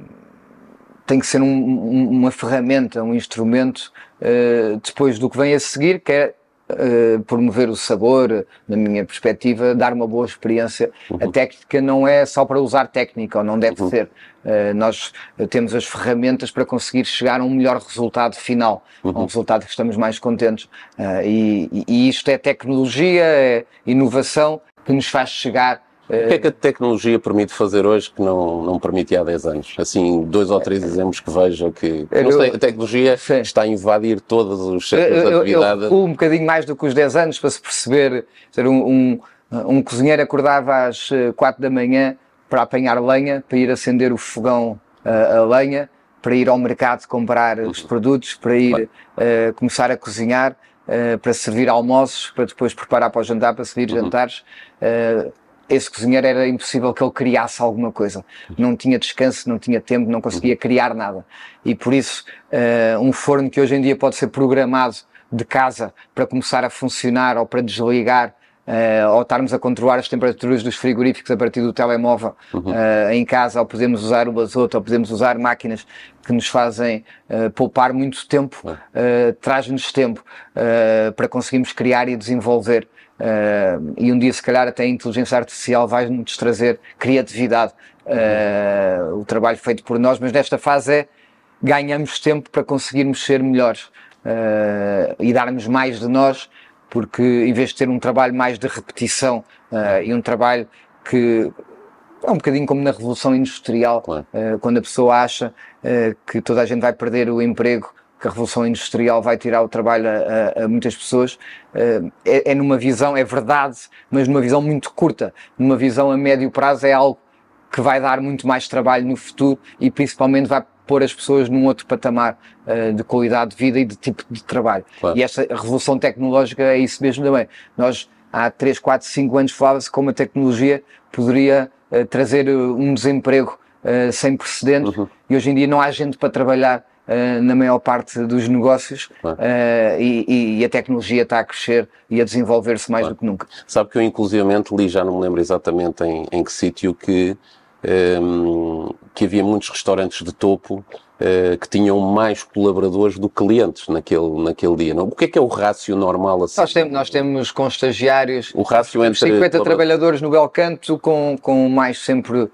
tem que ser um, uma ferramenta, um instrumento uh, depois do que vem a seguir, que é Uh, promover o sabor, na minha perspectiva, dar uma boa experiência. Uhum. A técnica não é só para usar técnica, ou não deve uhum. ser. Uh, nós temos as ferramentas para conseguir chegar a um melhor resultado final, uhum. um resultado que estamos mais contentes. Uh, e, e isto é tecnologia, é inovação que nos faz chegar o que é que a tecnologia permite fazer hoje que não, não permitia há 10 anos? Assim, dois ou três exemplos que vejo que. Não sei, a tecnologia sim. está a invadir todos os setores de atividade. Eu, eu, um bocadinho mais do que os 10 anos para se perceber. Ser um, um, um cozinheiro acordava às 4 da manhã para apanhar lenha, para ir acender o fogão a, a lenha, para ir ao mercado comprar os uhum. produtos, para ir uh, começar a cozinhar, uh, para servir almoços, para depois preparar para o jantar, para servir uhum. jantares. Uh, esse cozinheiro era impossível que ele criasse alguma coisa. Não tinha descanso, não tinha tempo, não conseguia criar nada. E por isso, uh, um forno que hoje em dia pode ser programado de casa para começar a funcionar ou para desligar, uh, ou estarmos a controlar as temperaturas dos frigoríficos a partir do telemóvel uhum. uh, em casa, ou podemos usar o basoto, ou podemos usar máquinas que nos fazem poupar muito tempo, traz-nos tempo para conseguirmos criar e desenvolver Uh, e um dia, se calhar, até a inteligência artificial vai nos trazer criatividade. Uh, o trabalho feito por nós, mas nesta fase é ganhamos tempo para conseguirmos ser melhores uh, e darmos mais de nós, porque em vez de ter um trabalho mais de repetição e um trabalho que é um bocadinho como na Revolução Industrial, claro. quando a pessoa acha que toda a gente vai perder o emprego que a Revolução Industrial vai tirar o trabalho a, a, a muitas pessoas, eh, é, é, numa visão, é verdade, mas numa visão muito curta. Numa visão a médio prazo é algo que vai dar muito mais trabalho no futuro e principalmente vai pôr as pessoas num outro patamar uh, de qualidade de vida e de tipo de trabalho. Claro. E esta revolução tecnológica é isso mesmo também. Nós, há 3, 4, 5 anos falava-se como a tecnologia poderia uh, trazer um desemprego uh, sem precedentes uhum. e hoje em dia não há gente para trabalhar uh, na maior parte dos negócios claro. uh, e, e, a tecnologia está a crescer e a desenvolver-se mais claro. do que nunca. Sabe que eu inclusivamente li, já não me lembro exatamente em, em que sítio, que, um, ehm, que havia muitos restaurantes de topo Uh, que tinham mais colaboradores do que clientes naquele, naquele dia. Não? O que é que é o rácio normal assim? Nós temos, nós temos com estagiários o rácio entre 50 trabalhadores no Belcanto com, com mais sempre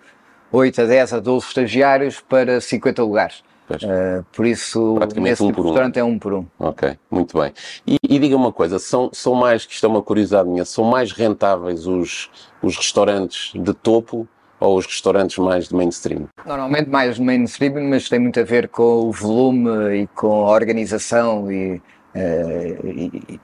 8 a 10 a 12 estagiários para 50 lugares. Uh, por isso, Praticamente um por um. é um por um. Ok, muito bem. E, e diga uma coisa, são, são mais, que isto é uma curiosidade minha, são mais rentáveis os, os restaurantes de topo ou os restaurantes mais de mainstream? Normalmente mais de mainstream, mas tem muito a ver com o volume e com a organização e, uh, e,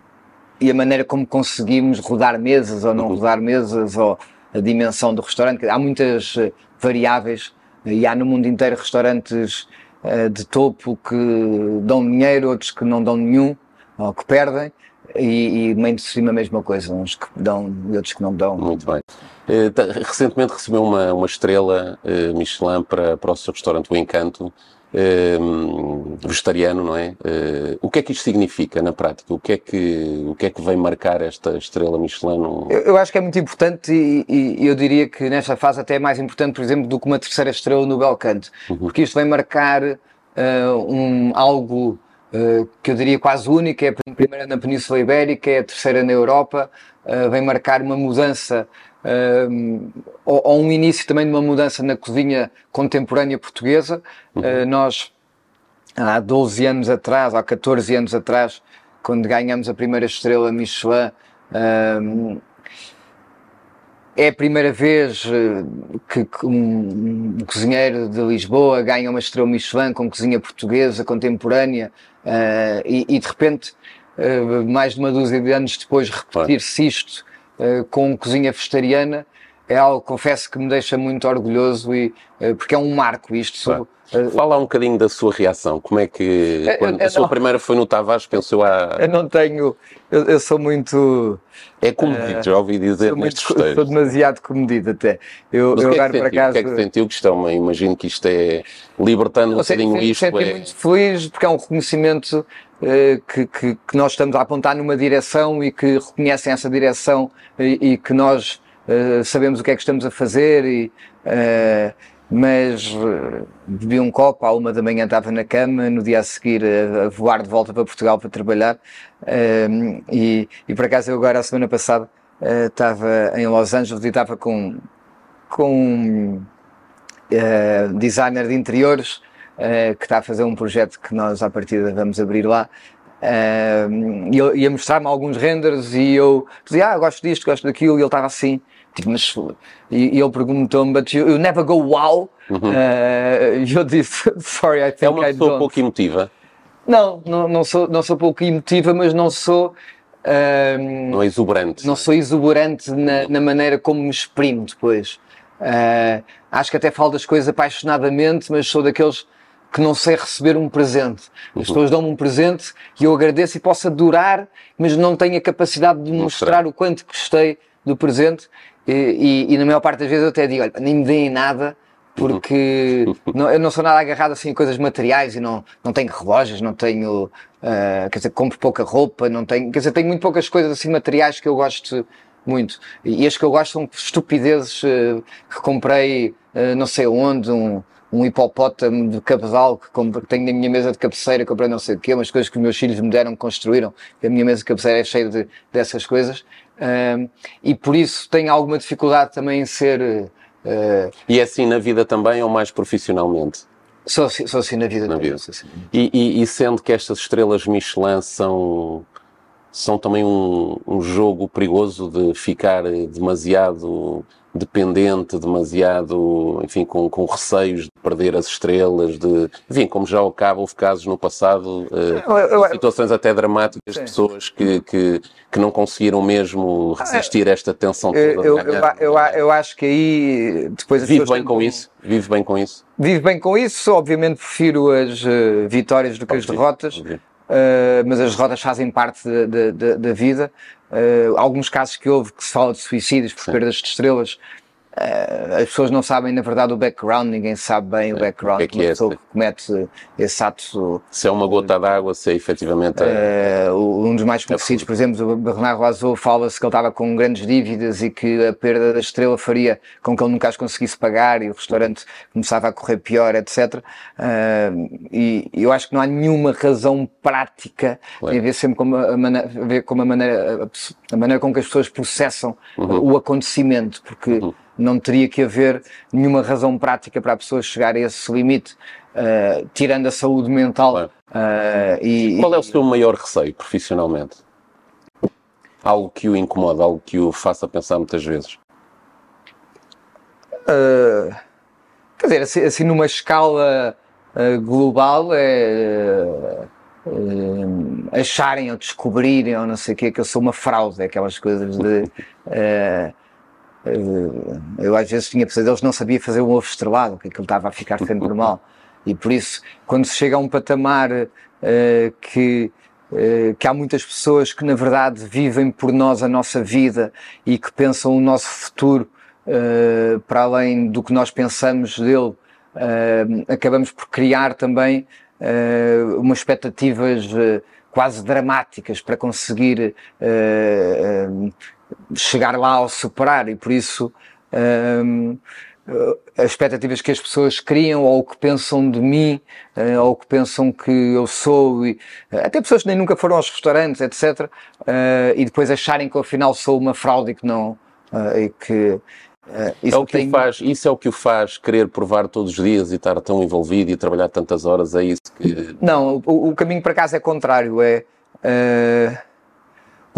e a maneira como conseguimos rodar mesas ou não uhum. rodar mesas ou a dimensão do restaurante. Há muitas eh, variáveis e há no mundo inteiro restaurantes de topo que dão dinheiro, outros que não dão nenhum, ou que perdem, e, e mainstream a mesma coisa, uns que dão e outros que não dão. Muito bem. Uh, recentemente recebeu uma, uma estrela uh, Michelin para, para o seu restaurante O Encanto, vegetariano, não é? Uh, o que é que isto significa na prática? O que é que, o que, é que vem marcar esta estrela Michelin? No... Eu, eu, acho que é muito importante e, e, eu diria que nesta fase até é mais importante, por exemplo, do que uma terceira estrela no Belcanto, uhum. porque isto vem marcar uh, um, algo Uh, que eu diria quase única, é a primeira na Península Ibérica, é a terceira na Europa, uh, vem marcar uma mudança ou, ou, um início também de uma mudança na cozinha contemporânea portuguesa. Uhum. Uh, nós, há 12 anos atrás, há 14 anos atrás, quando ganhamos a primeira estrela Michelin, uh, é a primeira vez que, que um, um, cozinheiro de Lisboa ganha uma estrela Michelin com cozinha portuguesa contemporânea uh, e, e, de repente, uh, mais de uma dúzia de anos depois, repetir-se isto uh, com cozinha vegetariana é algo, confesso, que me deixa muito orgulhoso e uh, porque é um marco isto. Claro. Uh, Fala um bocadinho da sua reação. Como é que quando a sua não, primeira foi no Tavares pensou a? Eu não tenho, eu, eu sou muito. É comedido, já ouvi dizer nestes muito, Sou demasiado comedido até. Eu, Mas eu o que é que sentiu? Casa... O que é que sentiu que estão? Imagino que isto é libertando um bocadinho isto. Senti é... muito feliz porque é um reconhecimento que, que, que, nós estamos a apontar numa direção e que reconhecem essa direção e, e que nós uh, sabemos o que é que estamos a fazer e uh, mas bebi um copo, à uma da manhã estava na cama, no dia a seguir a, voar de volta para Portugal para trabalhar e, e por acaso eu agora a semana passada estava em Los Angeles e estava com, com um designer de interiores que está a fazer um projeto que nós à partida vamos abrir lá e ele ia mostrar-me alguns renders e eu dizia, ah, gosto disto, gosto daquilo, e ele estava assim, Tipo, mas, e, e ele perguntou-me, but you, you, never go wow? Uhum. Uh, e eu disse, sorry, I think É uma pessoa don't. pouco emotiva? Não, não, não, sou, não sou pouco emotiva, mas não sou... Uh, não é exuberante. Não sou exuberante na, na maneira como me exprimo depois. Uh, acho que até falo das coisas apaixonadamente, mas sou daqueles que não sei receber um presente. As uhum. pessoas dão-me um presente e eu agradeço e posso adorar, mas não tenho a capacidade de mostrar, mostrar o quanto gostei do presente e, e, e, na maior parte das vezes eu até digo, olha, nem me deem nada, porque não, eu não sou nada agarrado assim a coisas materiais e não, não tenho relógios, não tenho, uh, quer dizer, compro pouca roupa, não tenho, quer dizer, tenho muito poucas coisas assim materiais que eu gosto muito. E as que eu gosto são estupidezes uh, que comprei uh, não sei onde, um, um hipopótamo de cabedal que, compre, que tenho na minha mesa de cabeceira, comprei não sei o quê, umas coisas que os meus filhos me deram, construíram, a minha mesa de cabeceira é cheia de, dessas coisas. Uh, e por isso tenho alguma dificuldade também em ser. Uh, e é assim na vida também ou mais profissionalmente? Sou, sou assim na vida. Na vida. Assim. E, e, e, sendo que estas estrelas Michelin são, são também um, um jogo perigoso de ficar demasiado dependente, demasiado, enfim, com, com receios de perder as estrelas, de, enfim, como já acaba, houve casos no passado, uh, situações até dramáticas de pessoas que, que, que, não conseguiram mesmo resistir a esta tensão toda. Eu, eu, eu, eu, acho que aí depois Vive bem com isso? Vive bem com isso? Vive bem com isso, obviamente prefiro as uh, vitórias do que as derrotas. Uh, mas as derrotas fazem parte da vida. Uh, alguns casos que houve que se fala de suicídios por Sim. perdas de estrelas, as pessoas não sabem, na verdade, o background, ninguém sabe bem o background o que é que é que comete esse ato. Se é uma gota d'água, se é efetivamente. Uh, um dos mais conhecidos, por exemplo, o Bernard Loiseau, fala-se que ele estava com grandes dívidas e que a perda da estrela faria com que ele nunca as conseguisse pagar e o restaurante começava a correr pior, etc. E eu acho que não há nenhuma razão prática, claro. tem a ver sempre com a, maneira, a ver com a maneira, a maneira com que as pessoas processam uhum. o acontecimento, porque. Uhum não teria que haver nenhuma razão prática para a pessoa chegar a esse limite, uh, tirando a saúde mental. Claro. Uh, e, Qual é o seu maior receio profissionalmente? Algo que o incomoda, algo que o faça pensar muitas vezes? Uh, quer dizer, assim, assim numa escala global é acharem ou descobrirem ou não sei o quê que eu sou uma fraude, aquelas coisas de uh, eu às vezes tinha pesadelos, não sabia fazer um ovo estrelado, que aquilo estava a ficar sempre mal. E por isso, quando se chega a um patamar uh, que, uh, que há muitas pessoas que na verdade vivem por nós a nossa vida e que pensam o nosso futuro uh, para além do que nós pensamos dele, acabamos por criar também umas expectativas quase dramáticas para conseguir chegar lá ao superar e por isso um, as expectativas que as pessoas criam ou o que pensam de mim uh, ou o que pensam que eu sou e, até pessoas que nem nunca foram aos restaurantes etc uh, e depois acharem que ao final sou uma fraude e que não uh, e que isso, é o que tem... faz, isso é o que o faz querer provar todos os dias e estar tão envolvido e trabalhar tantas horas, é isso que... Não, o, o caminho para casa é contrário, é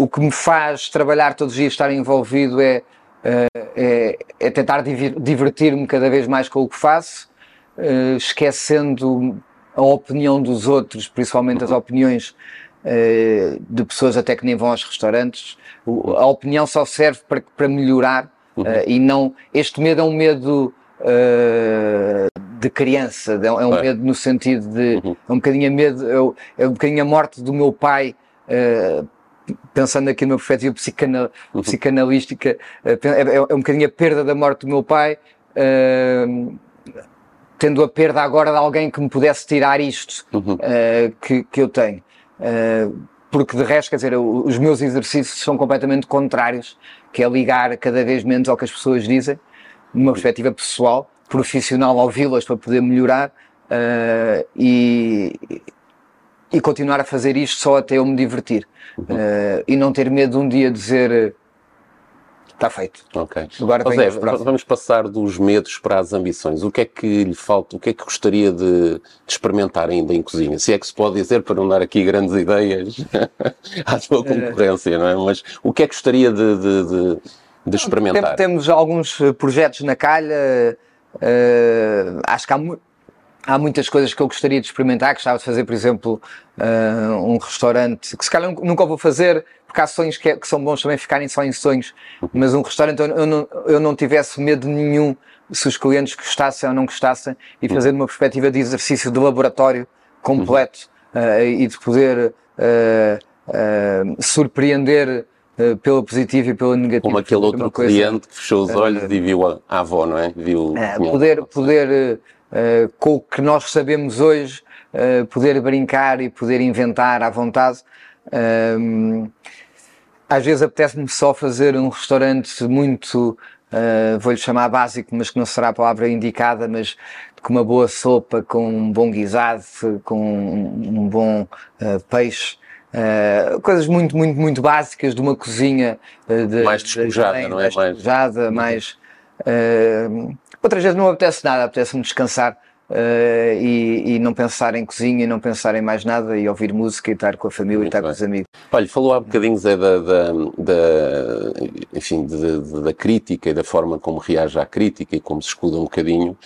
o que me faz trabalhar todos os dias, estar envolvido, é, eh, é, é tentar divertir-me cada vez mais com o que faço, eh, esquecendo a opinião dos outros, principalmente as opiniões eh, de pessoas até que nem vão aos restaurantes. A opinião só serve para, para melhorar uhum. e não. Este medo é um medo. de criança, é um é. medo no sentido de. Uhum. É um bocadinho a medo, é, é um bocadinho a morte do meu pai pensando aqui numa perspectiva psicanal, uhum. psicanalística, eh, é, é, é, um bocadinho a perda da morte do meu pai, uh, tendo a perda agora de alguém que me pudesse tirar isto uhum. uh, que, que eu tenho. Uh, porque de resto, quer dizer, os meus exercícios são completamente contrários, que é ligar cada vez menos ao que as pessoas dizem, numa perspectiva pessoal, profissional, ouvi-las para poder melhorar, e, e continuar a fazer isto só até eu me divertir. Uhum. Uh, e não ter medo de um dia dizer está feito. Ok. Agora José, vamos passar dos medos para as ambições. O que é que lhe falta, o que é que gostaria de, de experimentar ainda em cozinha? Se é que se pode dizer, para não dar aqui grandes ideias à sua concorrência, não é? Mas o que é que gostaria de, de, de, de experimentar? Temos alguns projetos na calha, uh, acho que há muito há muitas coisas que eu gostaria de experimentar, gostava de fazer, por exemplo, uh, um restaurante, que se calhar nunca vou fazer, porque há sonhos que, é, que, são bons também ficarem só em sonhos, mas um restaurante eu, eu, não, eu não tivesse medo nenhum se os clientes gostassem ou não gostassem e fazer uma perspectiva de exercício de laboratório completo uh, e de poder uh, surpreender pela positiva e pela negativa. Como aquele outro cliente que fechou os olhos e viu a, a avó, não é? Viu, uh, poder, poder uh, com o que nós sabemos hoje, uh, poder brincar e poder inventar à vontade. Uh, às vezes apetece-me só fazer um restaurante muito, vou-lhe chamar básico, mas que não será a palavra indicada, mas com uma boa sopa, com um bom guisado, com um bom peixe, Uh, coisas muito, muito, muito básicas de uma cozinha uh, de, mais despojada, de, não é? Mais despojada, uhum. mais. Outras vezes não apetece nada, apetece-me descansar Uh, e, e, não pensar em cozinha, e não pensar em mais nada, e ouvir música, e estar com a família, Muito e estar bem. com os amigos. Olha, falou há bocadinho Zé, da, da, da, enfim, da, da, crítica e da forma como reage à crítica e como se escuda um bocadinho.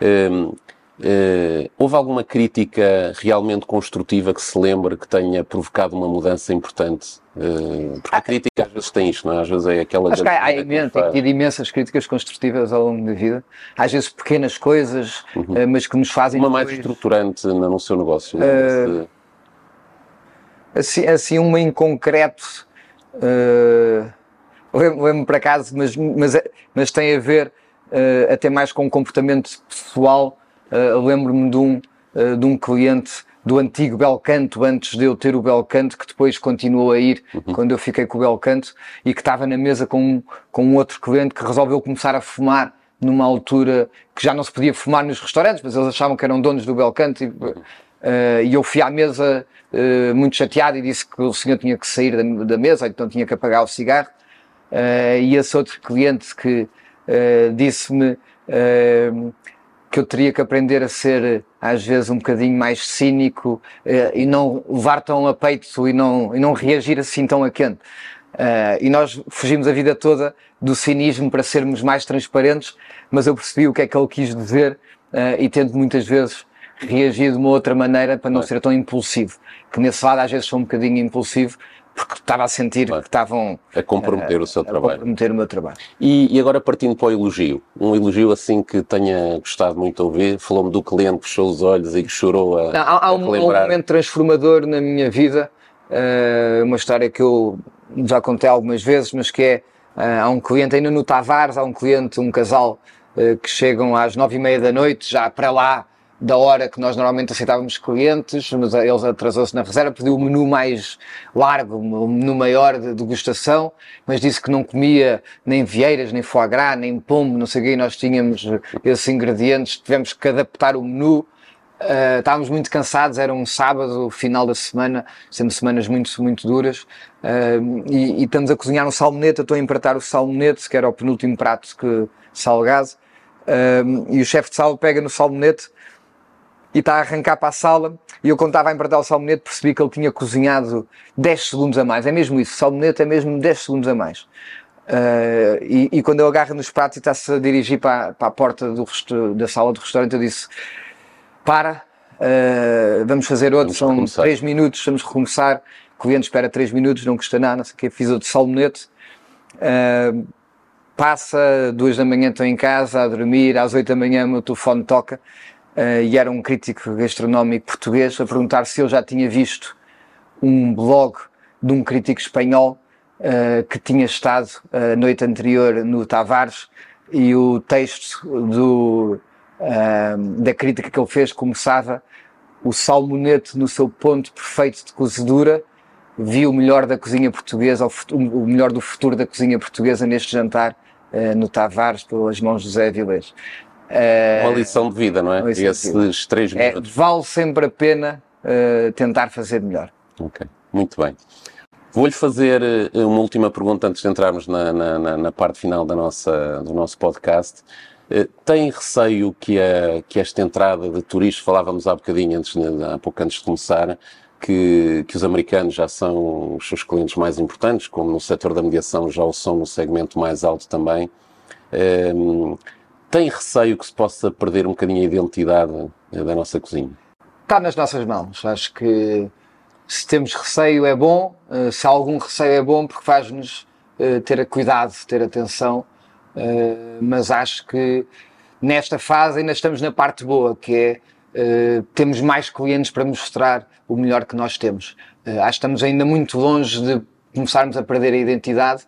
Uh, Uh, houve alguma crítica realmente construtiva que se lembre que tenha provocado uma mudança importante? Uh, porque a crítica às vezes tem isto, não é? Às vezes é aquela. Acho que há, tem tido imensas críticas construtivas ao longo da vida. Às vezes pequenas coisas, uhum. uh, mas que nos fazem. Uma depois... mais estruturante no seu negócio. assim, assim, uma em concreto. Lembro-me para acaso, mas, mas, mas tem a ver até mais com o comportamento pessoal Uh, Lembro-me de um, uh, de um cliente do antigo Belcanto, antes de eu ter o Belcanto, que depois continuou a ir uhum. quando eu fiquei com o Belcanto, e que estava na mesa com, com um outro cliente que resolveu começar a fumar numa altura que já não se podia fumar nos restaurantes, mas eles achavam que eram donos do Belcanto, e, uh, e eu fui à mesa uh, muito chateado e disse que o senhor tinha que sair da, da mesa, então tinha que apagar o cigarro, uh, e esse outro cliente que disse-me que eu teria que aprender a ser, às vezes, um bocadinho mais cínico uh, e não levar tão a peito e não, e não reagir assim tão a quente. Uh, e nós fugimos a vida toda do cinismo para sermos mais transparentes, mas eu percebi o que é que ele quis dizer uh, e tento muitas vezes reagir de uma outra maneira para não ser tão impulsivo. Que nesse lado às vezes sou um bocadinho impulsivo, porque estava a sentir claro. que estavam a comprometer a, o seu trabalho. A comprometer o meu trabalho. E, e, agora partindo para o elogio, um elogio assim que tenha gostado muito de ouvir, falou-me do cliente que fechou os olhos e que chorou a, Não, há, há um, um, momento transformador na minha vida, uh, uma história que eu já contei algumas vezes, mas que é, uh, há um cliente ainda no Tavares, há um cliente, um casal, uh, que chegam às nove e meia da noite, já para lá, da hora que nós normalmente aceitávamos clientes, mas eles atrasou-se na reserva, pediu o um menu mais largo, um menu maior de degustação, mas disse que não comia nem vieiras, nem foie gras, nem pombo, não sei o quê, nós tínhamos esses ingredientes, tivemos que adaptar o menu, uh, estávamos muito cansados, era um sábado, final da semana, sendo semanas muito, muito duras, uh, e, e, estamos a cozinhar um salmonete, estou a empratar o salmonete, que era o penúltimo prato que salgado, uh, e o chefe de sala pega no salmonete, e está a arrancar para a sala e eu quando estava a empratar o salmonete percebi que ele tinha cozinhado 10 segundos a mais. É mesmo isso, salmonete é mesmo 10 segundos a mais. Uh, e, e, quando ele agarra nos pratos e está-se a dirigir para, para a porta do, da sala do restaurante, eu disse: Para, uh, vamos fazer outro, vamos são 3 minutos, vamos recomeçar. O cliente espera 3 minutos, não custa nada, não sei o quê. Fiz outro salmonete. Uh, passa, duas da manhã estou em casa a dormir, às 8 da manhã o meu telefone toca uh, e era um crítico gastronómico português a perguntar se eu já tinha visto um blog de um crítico espanhol uh, que tinha estado a noite anterior no Tavares e o texto do, da crítica que ele fez começava o salmonete no seu ponto perfeito de cozedura vi o melhor da cozinha portuguesa, o melhor do futuro da cozinha portuguesa neste jantar no Tavares pelas mãos de José Avilés. Uh, uma lição de vida, não é? Esses três é, minutos. É, vale sempre a pena uh, tentar fazer melhor. Ok, muito bem. Vou-lhe fazer eh, uma última pergunta antes de entrarmos na, na, na parte final da nossa, do nosso podcast. Tem receio que, a, que esta entrada de turistas, falávamos há bocadinho, antes, há pouco antes de começar, que, que os americanos já são os seus clientes mais importantes, como no setor da mediação já o são no segmento mais alto também. Um, tem receio que se possa perder um bocadinho a identidade eh, da nossa cozinha? Está nas nossas mãos. Acho que se temos receio é bom, eh, se algum receio é bom porque faz-nos eh, ter cuidado, ter atenção, mas acho que nesta fase ainda estamos na parte boa, que é temos mais clientes para mostrar o melhor que nós temos. acho que estamos ainda muito longe de começarmos a perder a identidade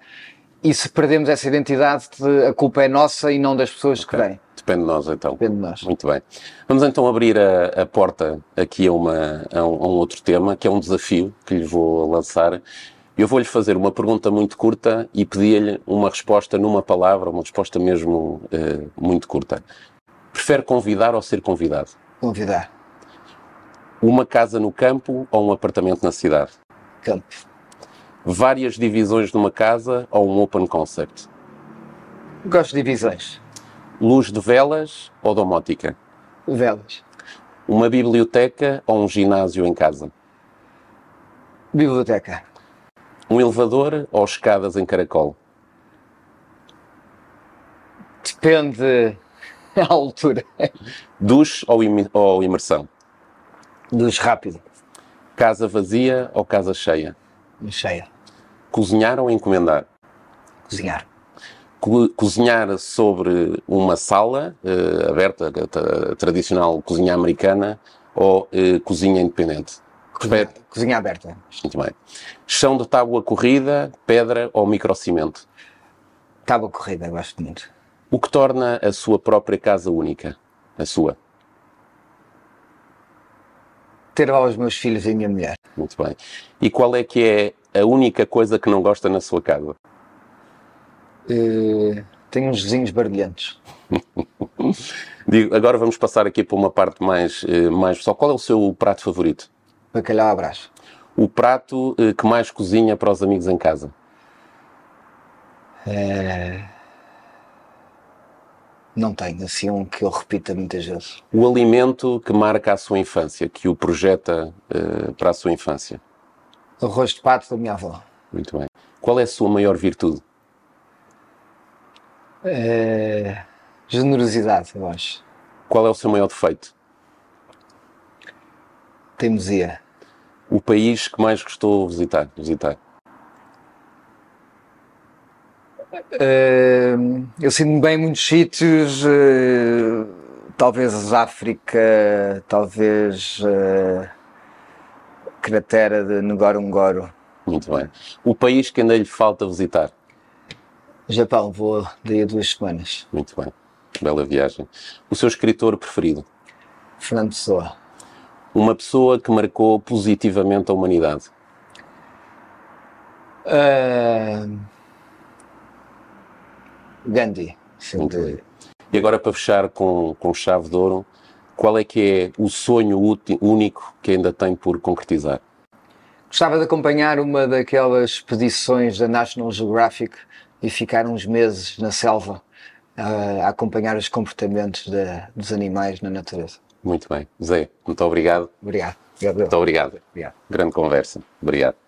e se perdemos essa identidade, a culpa é nossa e não das pessoas okay. que vêm. Depende de nós, então. Depende de nós. Muito bem. Vamos então abrir a, a porta aqui a, uma, a, um, a, um, outro tema, que é um desafio que lhe vou lançar. Eu vou-lhe fazer uma pergunta muito curta e pedir-lhe uma resposta numa palavra, uma resposta mesmo uh, muito curta. Prefere convidar ou ser convidado? Convidar. Uma casa no campo ou um apartamento na cidade? Campo. Várias divisões de uma casa ou um open concept? Gosto de divisões. Luz de velas ou domótica? Velas. Uma biblioteca ou um ginásio em casa? Biblioteca. Um elevador ou escadas em caracol? Depende à altura. Duche ou, imi- ou imersão? Dos rápido. Casa vazia ou casa cheia? Cheia. Cozinhar ou encomendar? Cozinhar. Co- cozinhar sobre uma sala eh, aberta, a, tra- a tradicional cozinha americana, ou eh, cozinha independente? Cozinha, cozinha aberta. Muito bem. Chão de tábua corrida, pedra ou microcimento? Tábua corrida, gosto muito. O que torna a sua própria casa única? A sua. Ter lá os meus filhos e a minha mulher. Muito bem. E qual é que é a única coisa que não gosta na sua casa? Eh, tenho uns vizinhos barulhentos. Digo, agora vamos passar aqui para uma parte mais, eh, mais pessoal. Qual é o seu prato favorito? Bacalhau à brás. O prato eh, que mais cozinha para os amigos em casa? Não tenho assim um que eu repita muitas vezes. O alimento que marca a sua infância, que o projeta eh, para a sua infância? Arroz de pato da minha avó. Muito bem. Qual é a sua maior virtude? Eh, generosidade, eu acho. Qual é o seu maior defeito? Teimosia. O país que mais gostou de visitar? visitar? Eh, eu sinto-me bem em muitos sítios, eh, talvez África, talvez eh, cratera de Ngorongoro. Muito bem. O país que ainda lhe falta visitar? Japão, vou daí a duas semanas. Muito bem. Bela viagem. O seu escritor preferido? Fernando Pessoa. Uma pessoa que marcou positivamente a humanidade? Eh, Gandhi. Muito Sempre. bem. E agora para fechar com, com chave de ouro, qual é que é o sonho único que ainda tem por concretizar? Gostava de acompanhar uma daquelas expedições da National Geographic e ficar uns meses na selva ah, a acompanhar os comportamentos da- dos animais na natureza. Muito bem. Zé, muito obrigado. Obrigado. Obrigado. Muito obrigado. Obrigado. Grande conversa. Obrigado.